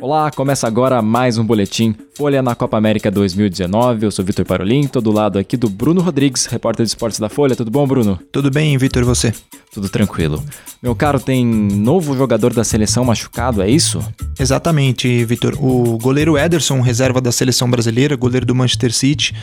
Olá, começa agora mais um boletim Folha na Copa América 2019. Eu sou Vitor Parolin, tô do lado aqui do Bruno Rodrigues, repórter de esportes da Folha. Tudo bom, Bruno? Tudo bem, Vitor, e você? Tudo tranquilo. Meu caro, tem novo jogador da seleção machucado, é isso? Exatamente, Vitor. O goleiro Ederson, reserva da seleção brasileira, goleiro do Manchester City,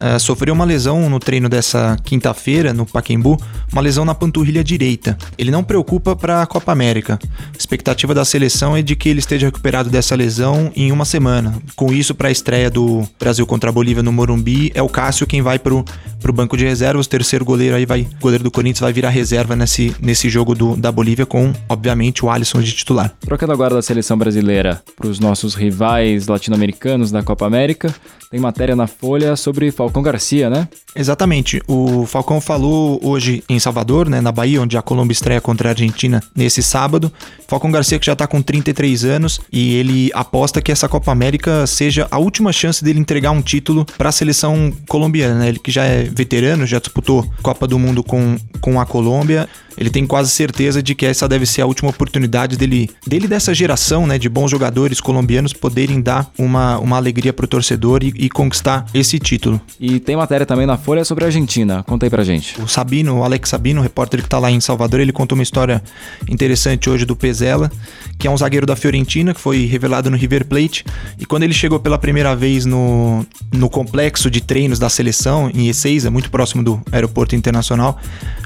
uh, sofreu uma lesão no treino dessa quinta-feira no Pacaembu, uma lesão na panturrilha direita. Ele não preocupa para a Copa América. A expectativa da seleção é de que ele esteja recuperado dessa essa lesão em uma semana. Com isso, para a estreia do Brasil contra a Bolívia no Morumbi, é o Cássio quem vai pro, pro banco de reservas. O terceiro goleiro aí vai, goleiro do Corinthians vai virar reserva nesse, nesse jogo do, da Bolívia com, obviamente, o Alisson de titular. Trocando agora da seleção brasileira para os nossos rivais latino-americanos da Copa América, tem matéria na Folha sobre Falcão Garcia, né? Exatamente. O Falcão falou hoje em Salvador, né, na Bahia, onde a Colômbia estreia contra a Argentina nesse sábado. Falcão Garcia que já está com 33 anos e ele ele aposta que essa Copa América seja a última chance dele entregar um título para a seleção colombiana, né? Ele que já é veterano, já disputou Copa do Mundo com, com a Colômbia ele tem quase certeza de que essa deve ser a última oportunidade dele, dele dessa geração, né, de bons jogadores colombianos poderem dar uma, uma alegria pro torcedor e, e conquistar esse título. E tem matéria também na Folha sobre a Argentina. Conta aí pra gente. O Sabino, o Alex Sabino, repórter que tá lá em Salvador, ele contou uma história interessante hoje do Pezela, que é um zagueiro da Fiorentina, que foi revelado no River Plate. E quando ele chegou pela primeira vez no, no complexo de treinos da seleção, em E6, é muito próximo do aeroporto internacional,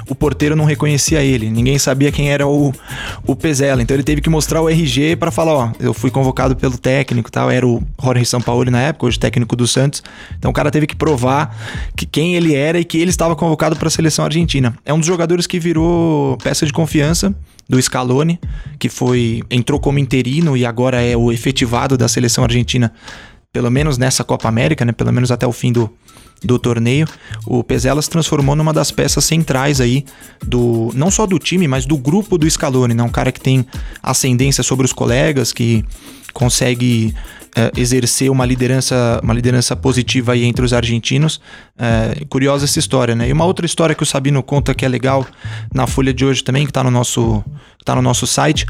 o porteiro não reconhecia ele, ninguém sabia quem era o, o Pezela, então ele teve que mostrar o RG para falar, ó, eu fui convocado pelo técnico tal, era o Jorge Sampaoli na época, hoje técnico do Santos, então o cara teve que provar que quem ele era e que ele estava convocado para a seleção argentina. É um dos jogadores que virou peça de confiança do Scaloni, que foi entrou como interino e agora é o efetivado da seleção argentina, pelo menos nessa Copa América, né, pelo menos até o fim do do torneio, o Pezela se transformou numa das peças centrais aí do não só do time, mas do grupo do Scaloni, né? Um cara que tem ascendência sobre os colegas, que consegue é, exercer uma liderança, uma liderança positiva aí entre os argentinos. É, curiosa essa história, né? E uma outra história que o Sabino conta que é legal na folha de hoje também, que está no nosso, tá no nosso site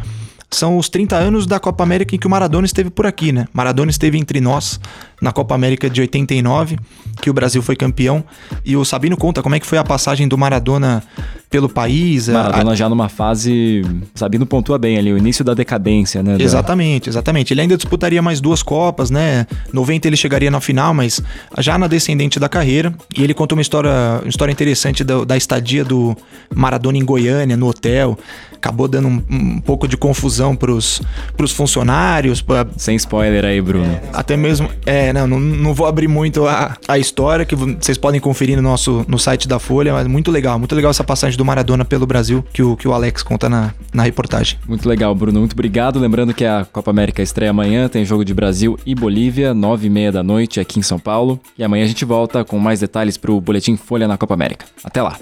são os 30 anos da Copa América em que o Maradona esteve por aqui, né? Maradona esteve entre nós na Copa América de 89, que o Brasil foi campeão, e o Sabino conta como é que foi a passagem do Maradona pelo país. Maradona a... já numa fase, Sabino pontua bem ali, o início da decadência, né? Exatamente, exatamente. Ele ainda disputaria mais duas Copas, né? 90 ele chegaria na final, mas já na descendente da carreira, e ele conta uma história, uma história interessante da, da estadia do Maradona em Goiânia, no hotel, acabou dando um, um pouco de confusão pros, pros funcionários. Pra... Sem spoiler aí, Bruno. Até mesmo, é, não, não, não vou abrir muito a, a história, que vocês podem conferir no nosso no site da Folha, mas muito legal, muito legal essa passagem do Maradona pelo Brasil que o, que o Alex conta na, na reportagem. Muito legal, Bruno, muito obrigado. Lembrando que a Copa América estreia amanhã, tem jogo de Brasil e Bolívia, nove e meia da noite aqui em São Paulo. E amanhã a gente volta com mais detalhes pro Boletim Folha na Copa América. Até lá!